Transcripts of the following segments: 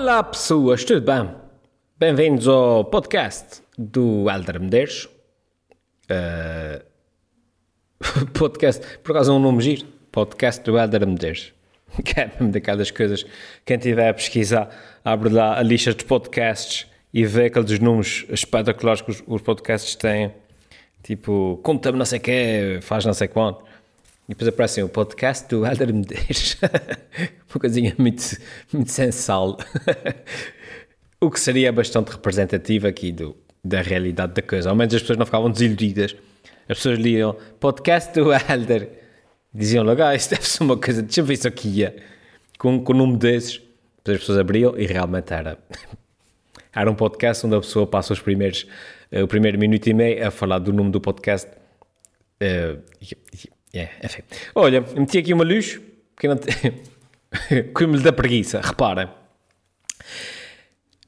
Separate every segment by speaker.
Speaker 1: Olá pessoas, tudo bem? Bem-vindos ao podcast do Helder Medeiros. Uh, podcast, por acaso é um nome giro, podcast do Helder Medeiros. Que é mesmo daquelas coisas, quem estiver a pesquisar, abre lá a lista dos podcasts e vê aqueles números espetaculares que os, os podcasts têm. Tipo, conta-me não sei o quê, faz não sei quanto. E depois aparece o podcast do Helder Medeiros. Uma coisinha muito, muito sensal. o que seria bastante representativo aqui do, da realidade da coisa. Ao menos as pessoas não ficavam desiludidas. As pessoas liam podcast do Helder. Diziam logo, ah, isso deve ser uma coisa, deixa eu ver isso aqui. É. Com, com o nome desses. Depois as pessoas abriam e realmente era. Era um podcast onde a pessoa passa os primeiros, uh, o primeiro minuto e meio a falar do nome do podcast. Uh, é, enfim. Olha, meti aqui uma luz que não me da preguiça, reparem.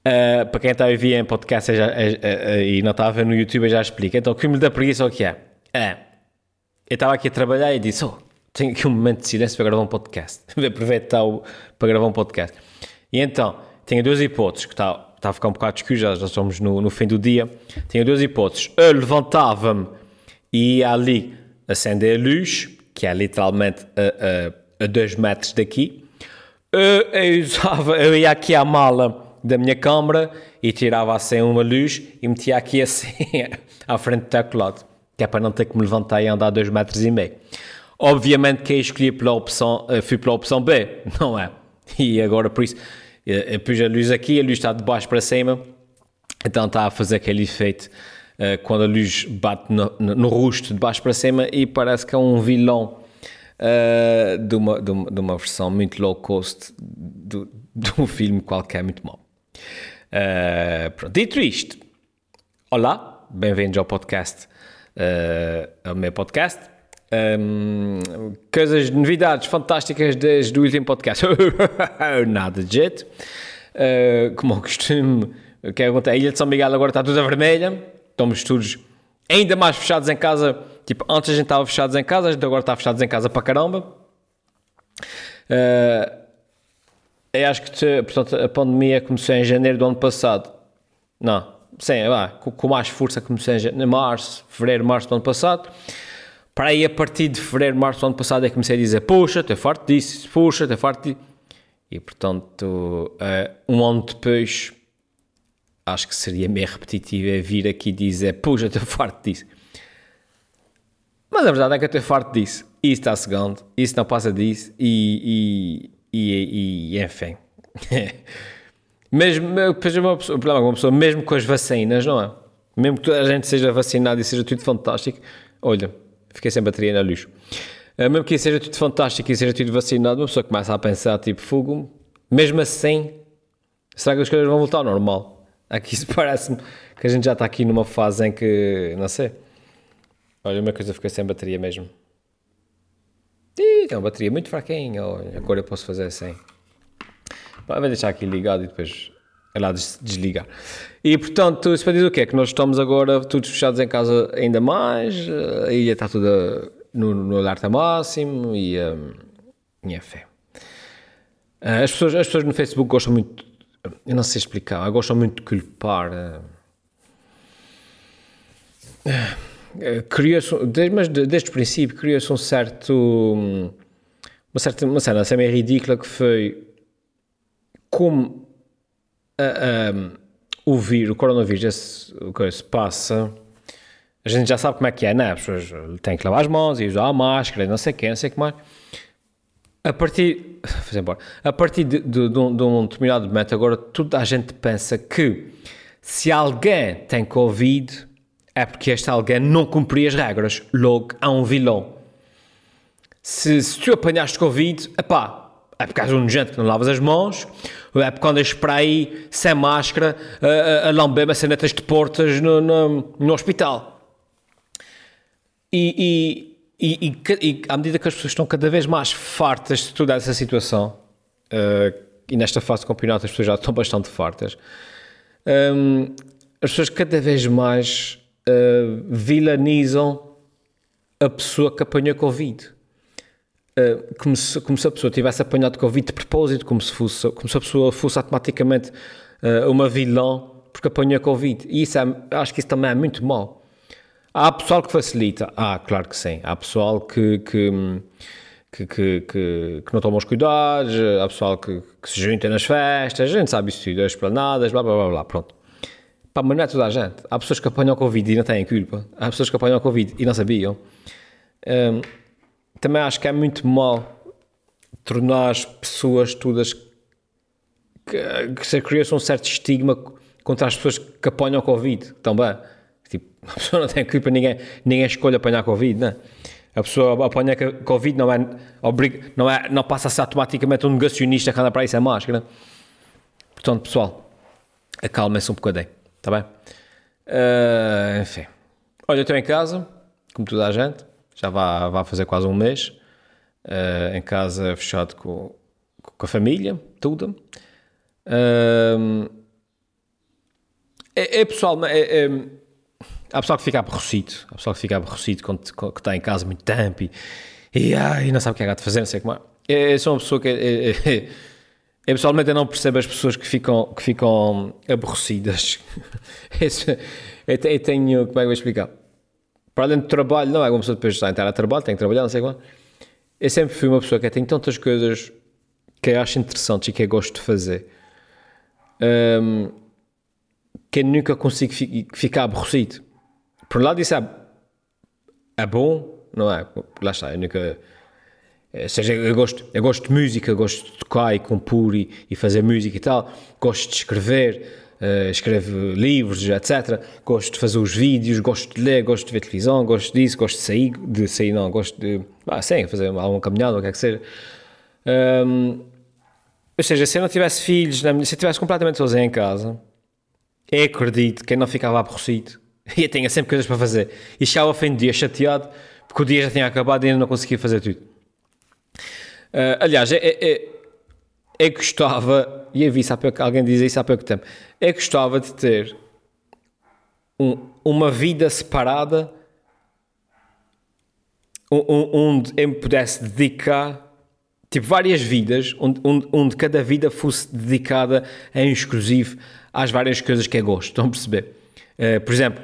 Speaker 1: Uh, para quem está a ouvir em podcast já, uh, uh, e não está a ver no YouTube, eu já explico. Então, o me dá preguiça é o que é? É, eu estava aqui a trabalhar e disse, oh, tenho aqui um momento de silêncio para gravar um podcast. Aproveitar para gravar um podcast. E então, tenho duas hipóteses, que está, está a ficar um bocado escuro, já, já estamos no, no fim do dia. Tenho duas hipóteses. Eu levantava-me e ia ali acender a luz, que é literalmente a, a, a dois metros daqui. Eu, eu, usava, eu ia aqui à mala da minha câmara e tirava assim uma luz e metia aqui assim à frente do teclado, que é para não ter que me levantar e andar dois metros e meio. Obviamente que eu escolhi pela opção, fui pela opção B, não é? E agora por isso, eu pus a luz aqui, a luz está de baixo para cima, então está a fazer aquele efeito quando a luz bate no, no, rosto de baixo para cima e parece que é um vilão uh, de, uma, de, uma, de, uma, versão muito low cost de, de um filme qualquer muito mau. Uh, pronto, dito isto, olá, bem-vindos ao podcast, ao meu podcast. Um, coisas, novidades fantásticas desde o último podcast. Nada de jeito. Uh, como ao costume, o que acontece? A Ilha de São Miguel agora está toda vermelha estamos todos ainda mais fechados em casa. Tipo, antes a gente estava fechados em casa, a gente agora está fechados em casa para caramba. Uh, eu acho que, portanto, a pandemia começou em janeiro do ano passado. Não, sim, lá, com, com, mais força começou em março, fevereiro, março do ano passado. Para aí, a partir de fevereiro, março do ano passado, é que comecei a dizer: Puxa, estou farto disso, puxa, estou farto disso. E portanto, uh, um ano depois, acho que seria meio repetitivo é vir aqui dizer, puxa, estou farto disso. Mas a verdade é que eu estou farto disso. Isso está segundo, isso não passa disso e, e, e, e enfim. mesmo, depois uma pessoa, o problema é uma pessoa, mesmo com as vacinas, não é? Mesmo que toda a gente seja vacinada e seja tudo fantástico, olha, fiquei sem bateria na luz. Eh, mesmo que seja tudo fantástico e seja tudo vacinado, uma pessoa começa a pensar, tipo, fogo, mesmo assim, será que as coisas vão voltar ao normal? Aqui parece-me que a gente já está aqui numa fase em que, não sei. Olha, uma coisa fica sem bateria mesmo. Ih, tem uma bateria muito fraquinha. Olha, agora eu posso fazer assim. Vou deixar aqui ligado e depois é lá desligar. E portanto, isso para dizer o quê? Que nós estamos agora todos fechados em casa ainda mais, a ilha está toda no, no alerta máximo e, um, e enfim. As pessoas, as pessoas no Facebook gostam muito eu não sei explicar, eu gosto muito de culpar. Uh, criou-se, mas desde o princípio, criou-se um certo. Uma certa uma cena assim meio ridícula que foi como o vírus, o coronavírus, o que se passa. A gente já sabe como é que é, né? As pessoas têm que lavar as mãos e usar a máscara e não sei o que, não sei o que mais. A partir, embora, a partir de, de, de, um, de, um, determinado momento, agora toda a gente pensa que se alguém tem Covid é porque este alguém não cumpria as regras, logo há um vilão. Se, se tu apanhaste Covid, epá, é porque és um nojento que não lavas as mãos, é porque andas para aí sem máscara a, a, a lamber maçanetas de portas no, no, no hospital. E, e, e, e, à medida que as pessoas estão cada vez mais fartas de toda essa situação, uh, e nesta fase de campeonato as pessoas já estão bastante fartas, um, as pessoas cada vez mais uh, vilanizam a pessoa que apanhou Covid. uh, como, se, como se a pessoa tivesse apanhado Covid de propósito, como se, fosse, como se a pessoa fosse automaticamente uh, uma vilã porque apanhou Covid. E isso é, acho que isso também é muito mau. Há pessoal que facilita. Ah, claro que sim. Há pessoal que, que, que, que, que, não toma os cuidados, há pessoal que, que, se junta nas festas, a gente sabe isso tudo, as planadas, blá blá blá blá, pronto. Pá, mas não é toda a gente. Há pessoas que apanham Covid e não têm culpa. Há pessoas que apanham Covid e não sabiam. Um, também acho que é muito mal tornar as pessoas todas que, que se criou um certo estigma contra as pessoas que apanham Covid também. Tipo, a pessoa não tem culpa, ninguém, ninguém escolhe apanhar Covid, não é? A pessoa apanha Covid não é, não é, não passa a ser automaticamente um negacionista que anda para isso é máscara. Portanto, pessoal, acalmem-se um bocadinho, está bem? Uh, enfim. Olha, eu estou em casa, como toda a gente, já vai, vai fazer quase um mês, uh, em casa fechado com, com a família, tudo. Uh, é, é pessoal, é, é Há pessoal que fica aborrecido, há pessoal que fica aborrecido quando, quando está em casa muito tempo e, e, ai, não sabe o que é que há de fazer, não sei como é. Eu sou uma pessoa que. É, eu pessoalmente eu não percebo as pessoas que ficam, que ficam aborrecidas. eu tenho. Como é que eu vou explicar? Para além do trabalho, não é uma pessoa depois de entrar a trabalho, tem que trabalhar, não sei como. Eu sempre fui uma pessoa que tem tantas coisas que eu acho interessantes e que eu gosto de fazer. Um, que eu nunca consigo ficar aborrecido por um lado isso é, é bom, não é? Lá está, eu nunca... Ou seja, eu gosto, eu gosto de música, gosto de tocar e compor e, e fazer música e tal, gosto de escrever, uh, escrevo livros, etc. Gosto de fazer os vídeos, gosto de ler, gosto de ver televisão, gosto disso, gosto de sair, de sair não, gosto de, ah, sim, fazer alguma caminhada, o que é que seja. Um, ou seja, se eu não tivesse filhos, se eu estivesse completamente sozinho em casa, eu acredito que eu não ficava aborrecido E tinha sempre coisas para fazer. E chegava ao fim do dia chateado, porque o dia já tinha acabado e ainda não conseguia fazer tudo. Uh, aliás, é, é, é, eu gostava, e eu vi isso há pouco, alguém dizer isso há pouco tempo, eu gostava de ter um, uma vida separada onde eu me pudesse dedicar tipo várias vidas, onde, onde, onde, cada vida fosse dedicada em exclusivo às várias coisas que eu gosto. Estão a perceber? Uh, por exemplo,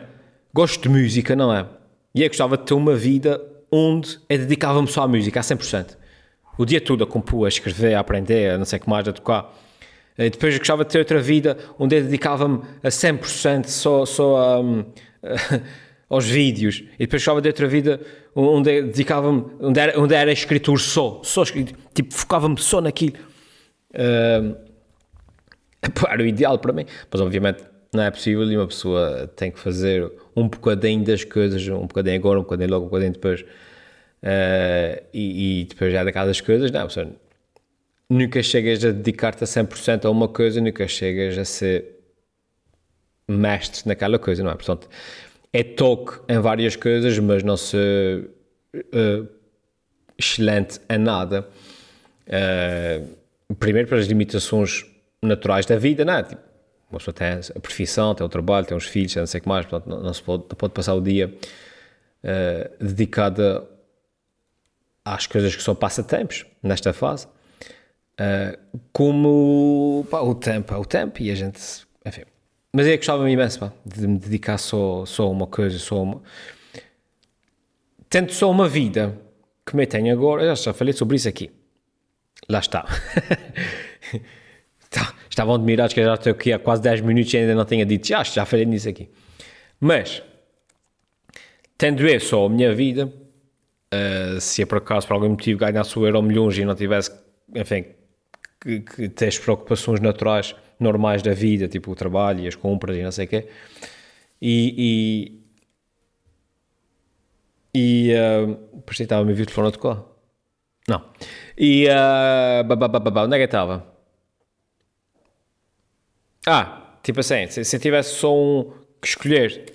Speaker 1: gosto de música, não é? E eu gostava de ter uma vida onde eu dedicava-me só à música, a 100%. O dia todo a compor, a escrever, a aprender, a não sei o que mais, a tocar. E depois eu gostava de ter outra vida onde eu dedicava-me a 100% só, só a, um, aos vídeos. E depois gostava de outra vida onde dedicava-me, onde era, onde era escritor só, só tipo, focava-me só naquilo. Uh, era o ideal para mim. Mas obviamente não é possível e uma pessoa tem que fazer um bocadinho das coisas, um bocadinho agora, um bocadinho logo, um bocadinho depois, uh, e, e, depois já daquelas coisas, não, pessoa, nunca chegas a dedicar-te a 100% a uma coisa, nunca chegas a ser mestre naquela coisa, não é? Portanto, é toque em várias coisas, mas não ser uh, excelente em nada. Uh, primeiro, para as limitações naturais da vida, não é? Tipo, uma pessoa tem a profissão, tem o trabalho, tem os filhos, não sei o que mais, portanto, não, não se pode, pode passar o dia uh, dedicado às coisas que são passatempos nesta fase. Uh, como pá, o tempo é o tempo e a gente, enfim. Mas eu gostava-me imenso pá, de me dedicar só, só a uma coisa, só uma. Tendo só uma vida, como eu tenho agora, eu já falei sobre isso aqui. Lá está. Tá, estavam admirados que eu já estou aqui há quase 10 minutos e ainda não tenha dito, já, já falei nisso aqui. Mas, tendo eu só a minha vida, uh, se é por acaso por algum motivo ganhasse o euro milhões e não tivesse, enfim, que, que ter as preocupações naturais, normais da vida, tipo o trabalho e as compras e não sei o quê, e, e, e uh, por isso estava a me vir o telefone a tocar. Não. E, uh, babá, onde é que estava? Ah, tipo assim, se, se tivesse só um que escolher.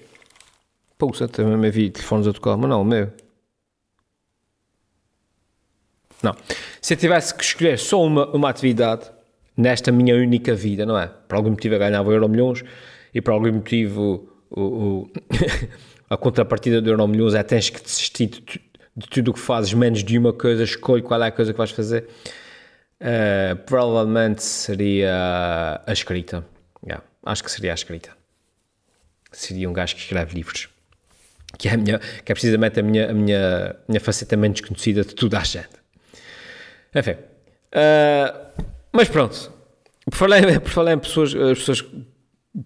Speaker 1: Pousa, também me vi telefones a tocar, mas não, o meu. Não. Se eu tivesse que escolher só uma, uma atividade nesta minha única vida, não é? Por algum motivo eu ganhava euro milhões e por algum motivo o, o a contrapartida do euro milhões é tens que desistir de, de tudo o que fazes, menos de uma coisa, escolhe qual é a coisa que vais fazer. Uh, provavelmente seria a escrita. Yeah, acho que seria a escrita. Seria um gajo que escreve livros. Que é, a minha, que é precisamente a minha, a minha, minha faceta menos conhecida de toda a gente. Enfim. Uh, mas pronto. Por falar, por falar em pessoas, as pessoas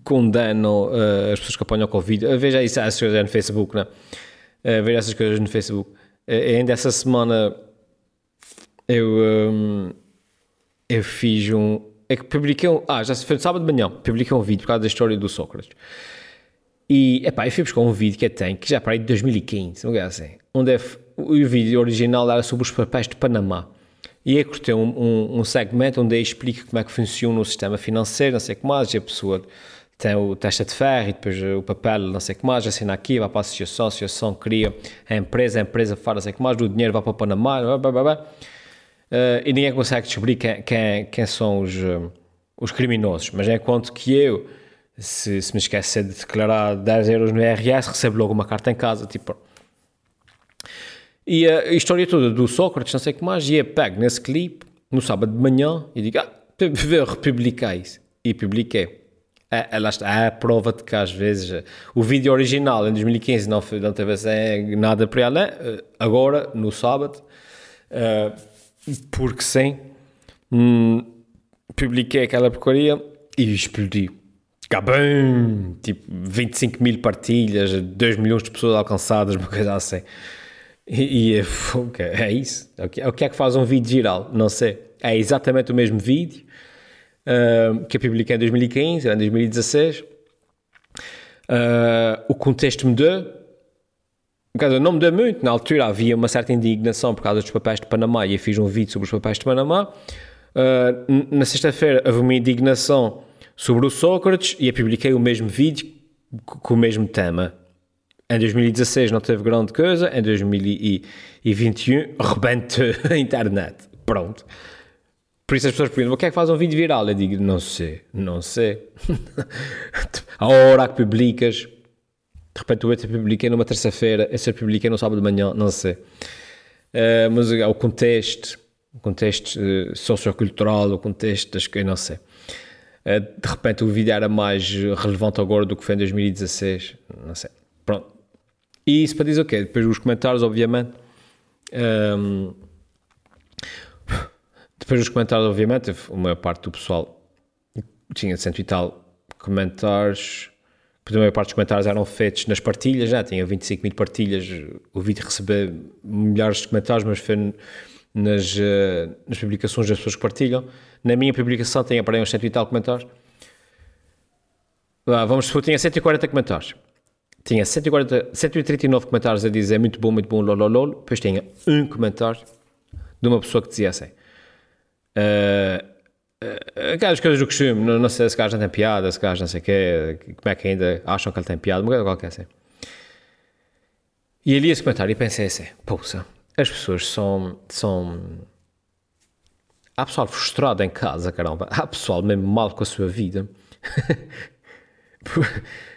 Speaker 1: condenam uh, as pessoas que apanham Covid. Veja isso, essas coisas no Facebook, né? Uh, veja essas coisas no Facebook. Ainda essa semana eu, um, eu fiz um. É que publiquei um. Ah, já se foi no sábado de manhã. Publiquei um vídeo por causa da história do Sócrates. E, epá, eu fui buscar um vídeo que eu tenho, que já para aí de 2015, não é assim? Onde é, o vídeo original era sobre os papéis de Panamá. E aí cortei um, um, um segmento onde eu explico como é que funciona o sistema financeiro, não sei o que mais, e a pessoa tem o testa de ferro e depois o papel, não sei o que mais, assina aqui, vai para a associação, a associação cria a empresa, a empresa faz não sei o que mais, o dinheiro vai para o Panamá, blá, blá, blá, blá. Uh, e ninguém consegue descobrir quem, quem, quem são os, uh, os criminosos. Mas enquanto que eu, se, se me esquecer de declarar 10 euros no IRS, recebo logo uma carta em casa, tipo... E a história toda do Sócrates, não sei o que mais, e eu pego nesse clipe, no sábado de manhã, e digo, ah, republicar isso. E publiquei. É, é, lá está, é a prova de que às vezes o vídeo original em 2015 não, não teve assim, nada para ela, eh, agora, no sábado, uh, porque sim, hum, publiquei aquela porcaria e explodi. Cabum! Tipo, 25 mil partilhas, 2 milhões de pessoas alcançadas, uma coisa assim. E, e é, é isso. É o, que, é o que é que faz um vídeo viral? Não sei. É exatamente o mesmo vídeo uh, que eu publiquei em 2015, em 2016. Uh, o contexto mudou. Não mudou muito. Na altura havia uma certa indignação por causa dos papéis de Panamá e eu fiz um vídeo sobre os papéis de Panamá. Uh, na sexta-feira houve uma indignação sobre o Sócrates e eu publiquei o mesmo vídeo com o mesmo tema. Em 2016 não teve grande coisa, em 2021 rebentou a internet. Pronto. Por isso as pessoas perguntam, o que é que faz um vídeo viral? Eu digo, não sei, não sei. a hora que publicas, de repente o outro publiquei numa terça-feira, esse publiquei no sábado de manhã, não sei. Uh, mas uh, o contexto, o contexto uh, sociocultural, o contexto das coisas, não sei. Uh, de repente o vídeo era mais relevante agora do que foi em 2016, não sei. E isso para dizer o quê? Depois os comentários, obviamente. Um, depois dos comentários, obviamente, a maior parte do pessoal tinha cento e tal comentários. A maior parte dos comentários eram feitos nas partilhas, já tinha 25 mil partilhas. O vídeo recebeu milhares de comentários, mas foi nas, uh, nas publicações das pessoas que partilham. Na minha publicação tinha para aí uns cento e tal comentários. Ah, vamos supor, tinha 140 comentários. Tinha 140, 139 comentários a dizer muito bom, muito bom, lol, lol, lol. Depois tinha um comentário de uma pessoa que dizia assim Uh, aquelas coisas do costume, não, não sei se gajo não tem piada, se gajo não sei o quê, como é que ainda acham que ele tem piada, uma coisa qualquer assim. E ali esse comentário e pensei assim, poxa, as pessoas são, são... Há pessoal frustrado em casa, caramba. Há pessoal mesmo mal com a sua vida.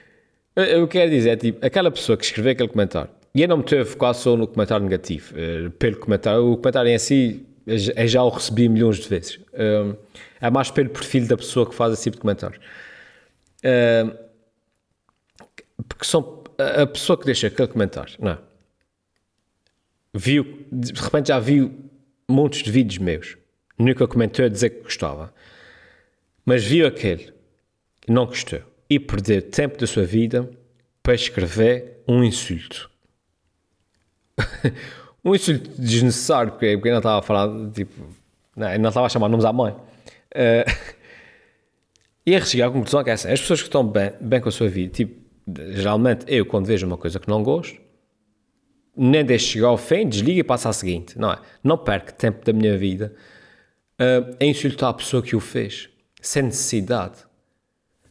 Speaker 1: eu quero dizer, tipo, aquela pessoa que escreveu aquele comentário, e eu não me a focar só no comentário negativo, eh, pelo comentário, o comentário em si eu já o recebi milhões de vezes. é mais pelo perfil da pessoa que faz esse tipo de comentários. porque são a pessoa que deixa aquele comentário, não é? Viu, de repente já viu montes de vídeos meus. Nunca comentou a dizer que gostava. Mas viu aquele não gostou. E perdeu tempo da sua vida para escrever um insulto. um insulto desnecessário, porque, porque não estava a falar, tipo, não, não estava a chamar nomes à mãe. Uh, e a chegar à conclusão que é essa, as pessoas que estão bem, bem com a sua vida, tipo, geralmente eu quando vejo uma coisa que não gosto, nem deixo chegar ao fim, desliga e passa à seguinte, não é? Não perco tempo da minha vida uh, a insultar a pessoa que o fez, sem necessidade.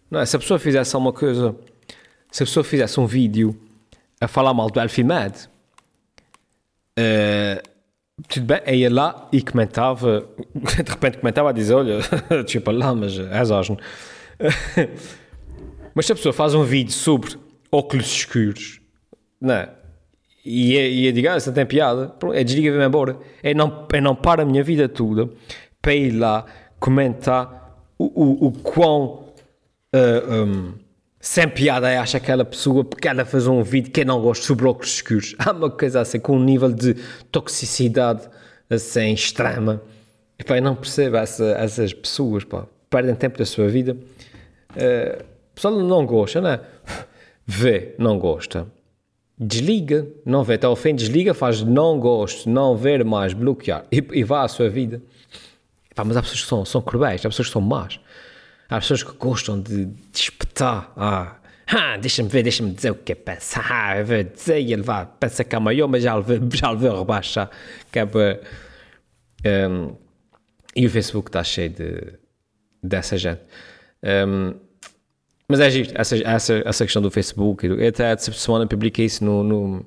Speaker 1: Não é? Se a pessoa fizesse uma coisa, se a pessoa fizesse um vídeo a falar mal do Alfimed, Uh, tudo bem, ia lá e comentava, de repente comentava a dizer: Olha, desculpa lá, mas és asno. mas se a pessoa faz um vídeo sobre óculos escuros, não é? e, eu digo, ah, isso tem piada. É desliga e embora. É não, é não para a minha vida toda para ir lá comentar o, o, o quão uh, eh, um, sem piada é acha aquela pessoa porque ela fez um vídeo que não gosto sobre óculos escuros. Há uma coisa assim com um nível de toxicidade assim extrema. E pá, eu não percebo essa, essas pessoas, pá, perdem tempo da sua vida. Uh, pessoal não gosta, né? Vê, não gosta. Desliga, não vê até ao fim, desliga, faz não gosto, não ver mais, bloquear e, e vá à sua vida. Pá, mas há pessoas que são, são cruéis, há pessoas que são más. Há pessoas que gostam de, de. Ah, deixa-me ver, deixa-me dizer o que é pensa. Ah, eu vou dizer e ele vai, pensa que é maior, mas já lhe vou, já lhe vou rebaixar. Que é um, e o Facebook está cheio de, dessa gente. Um, mas é giro, essa, essa, essa questão do Facebook. Eu até essa semana publiquei isso no, no,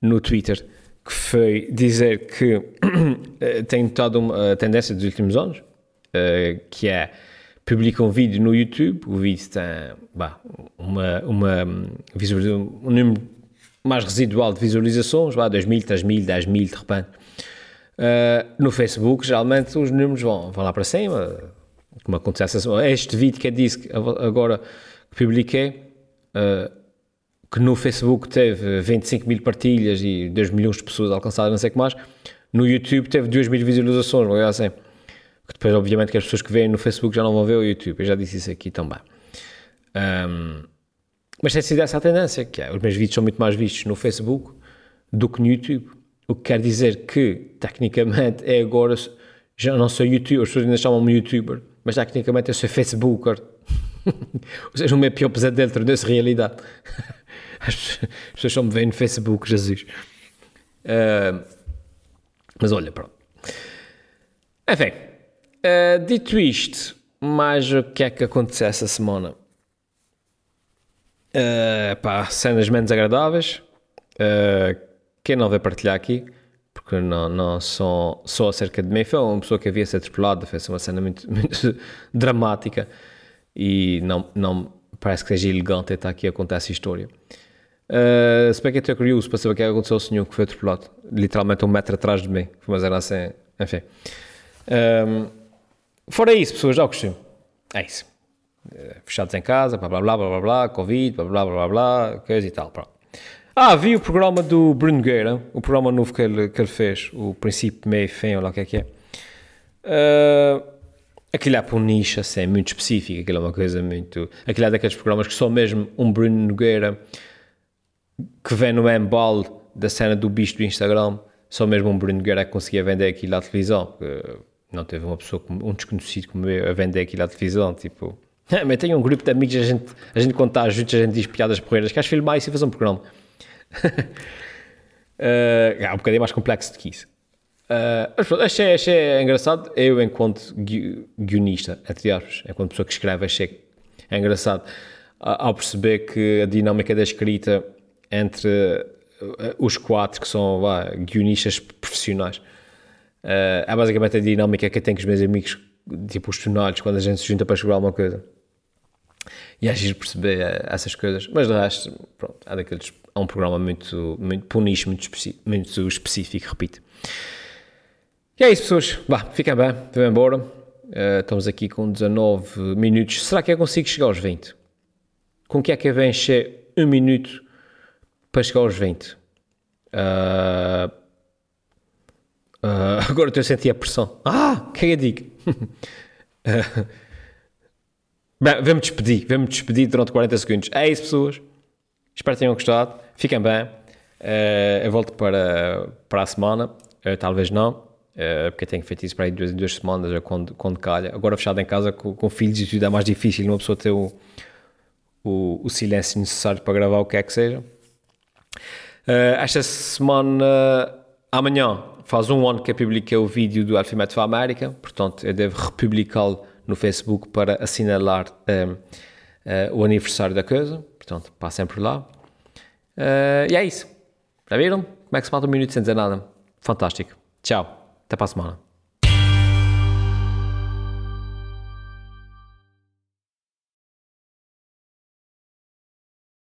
Speaker 1: no Twitter, que foi dizer que tem notado uma tendência dos últimos anos, uh, que é publica um vídeo no YouTube, o vídeo tem bah, uma, uma um número mais residual de visualizações, bah, 2.000, 3.000, 10.000 de repente. Uh, no Facebook, geralmente os números vão, vão lá para cima, como acontece este vídeo que eu disse agora que publiquei, uh, que no Facebook teve 25 mil partilhas e 2 milhões de pessoas alcançadas, não sei o que mais, no YouTube teve 2 mil visualizações, ou assim. Que depois, obviamente, que as pessoas que veem no Facebook já não vão ver o YouTube. Eu já disse isso aqui também. Um, mas tem sido essa a tendência, que é, os meus vídeos são muito mais vistos no Facebook do que no YouTube. O que quer dizer que, tecnicamente, é agora, já não sou YouTuber, as pessoas ainda chamam-me YouTuber, mas tecnicamente eu sou Facebooker. Ou seja, o meu pior pesadelo tornou-se realidade. As pessoas só me veem no Facebook, Jesus. Uh, mas olha, pronto. Enfim, Uh, dito isto, mais o que é que aconteceu essa semana? Uh, pá, cenas menos agradáveis. Uh, quem não vai partilhar aqui, porque não, não só, só acerca de mim, foi uma pessoa que havia sido atropelada, fez uma cena muito, muito dramática e não, não parece que seja elegante estar aqui a contar essa história. Uh, se bem que eu estou curioso para saber o que é aconteceu ao senhor que foi atropelado, literalmente um metro atrás de mim, foi uma cena assim, enfim. Um, Fora isso, pessoas, já o costume. É isso. Eh, fechados em casa, blá blá blá blá blá, blá Covid, blá blá blá blá, blá coisa e tal. Pronto. Ah, vi o programa do Bruno Gueira, o programa novo que ele, que ele fez, o Princípio, Meio Fim, ou lá o que é que é. Uh, aquilo é para um nicho assim, muito específico, aquilo é uma coisa muito. Aquilo é daqueles programas que só mesmo um Bruno Nogueira que vem no embalo da cena do bicho do Instagram, só mesmo um Bruno Nogueira é que conseguia vender aquilo à televisão. Porque, não teve uma pessoa, um desconhecido como eu, a vender aquilo à televisão, tipo... mas tenho um grupo de amigos, a gente, a gente quando está juntos, a gente diz piadas porreiras, queres filmar isso e fazer um programa? uh, é um bocadinho mais complexo do que isso. Uh, achei, achei engraçado, eu enquanto guionista, entre aspas, enquanto pessoa que escreve, achei é engraçado ao perceber que a dinâmica da escrita entre uh, os quatro que são guionistas profissionais Uh, é basicamente a dinâmica que eu tenho com os meus amigos, tipo os tonalhos, quando a gente se junta para escrever alguma coisa. E giro perceber uh, essas coisas. Mas de resto, pronto, é daqueles. É um programa muito, muito para um nicho muito, especi muito específico, repito. E é isso, pessoas. Vá, fiquem bem, vão embora. Uh, estamos aqui com 19 minutos. Será que eu consigo chegar aos 20? Com que é que eu vou encher um minuto para chegar aos 20? Uh, Uh, agora estou a sentir a pressão. Ah, o que é que eu digo? uh, bem, vamos despedir. Vamos despedir durante 40 segundos. É isso, pessoas. Espero que tenham gostado. Fiquem bem. Uh, eu volto para, para a semana. talvez não. porque tenho feito isso para aí duas, duas semanas, quando, quando calha. Agora fechado em casa com, com filhos e tudo é mais difícil uma pessoa ter o, o, o silêncio necessário para gravar o que é que seja. esta semana, amanhã, faz um ano que eu publiquei o vídeo do Alphabet for América, portanto eu devo republicá-lo no Facebook para assinalar um, ehm, uh, eh, o aniversário da coisa, portanto passem por lá. Uh, e é isso. Já viram? Como é que se mata um minuto sem dizer nada? Fantástico. Tchau. Até para a semana.